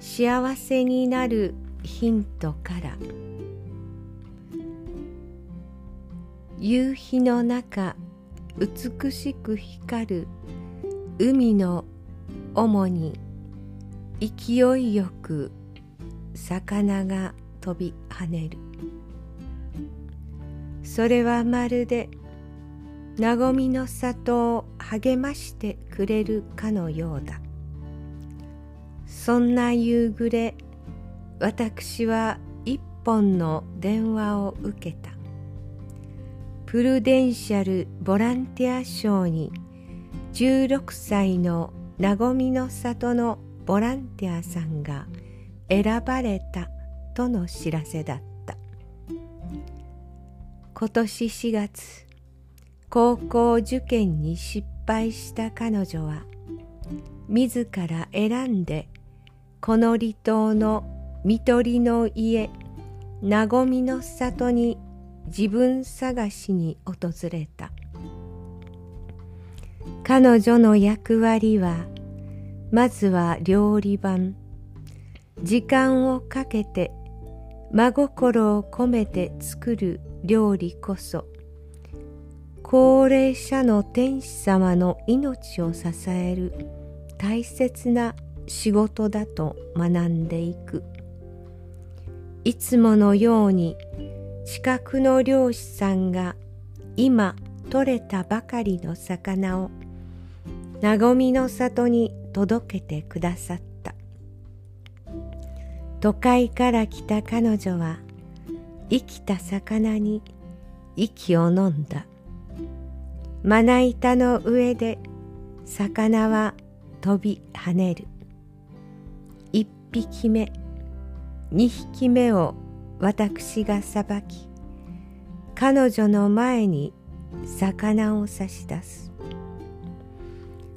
幸せになるヒントから夕日の中美しく光る海の主に勢いよく魚が飛び跳ねる。それはまるで和みの里を励ましてくれるかのようだ。そんな夕暮れ私は一本の電話を受けた。プルデンシャルボランティア賞に16歳の和みの里のボランティアさんが選ばれたとの知らせだった。今年4月高校受験に失敗した彼女は自ら選んでこの離島の看取りの家和みの里に自分探しに訪れた。彼女の役割はまずは料理番。時間をかけて真心を込めて作る料理こそ。高齢者の天使様の命を支える大切な仕事だと学んでいく。いつものように近くの漁師さんが今取れたばかりの魚を和みの里に届けてくださった。都会から来た彼女は生きた魚に息を飲んだ。まな板の上で魚は飛び跳ねる。1匹目。二匹目を私がさばき彼女の前に魚を差し出す。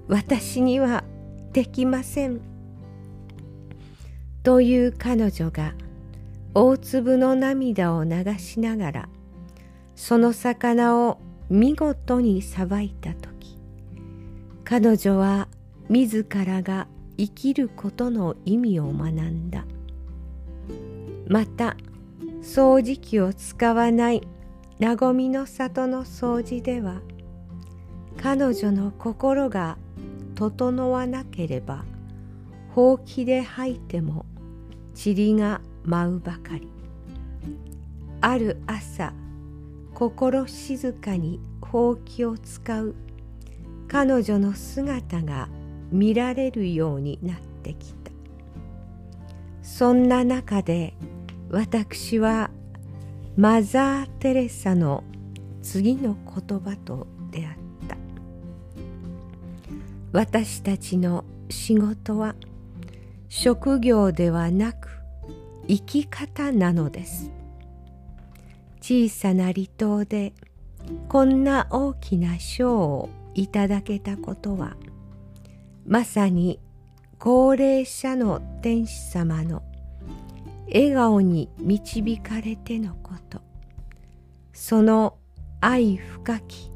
私にはできません。という彼女が大粒の涙を流しながらその魚を見事にさばいた時彼女は自らが生きることの意味を学んだ。また掃除機を使わない和みの里の掃除では彼女の心が整わなければほうきで吐いても塵が舞うばかり。ある朝心静かにほうきを使う彼女の姿が見られるようになってきた。そんな中で私はマザー・テレサの次の言葉と出会った。私たちの仕事は職業ではなく生き方なのです。小さな離島でこんな大きな賞をいただけたことはまさに高齢者の天使様の笑顔に導かれてのこと。その愛深き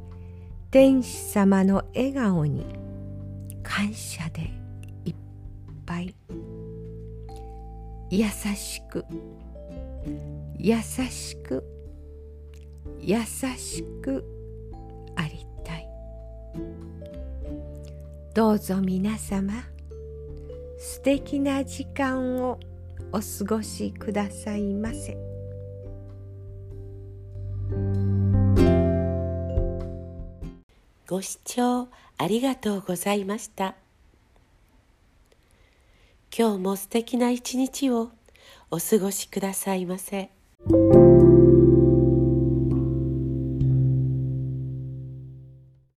天使様の笑顔に感謝でいっぱい。優しく。優しく。優しく。どうぞ皆様素敵な時間をお過ごしくださいませ。ご視聴ありがとうございました。今日も素敵な一日をお過ごしくださいませ。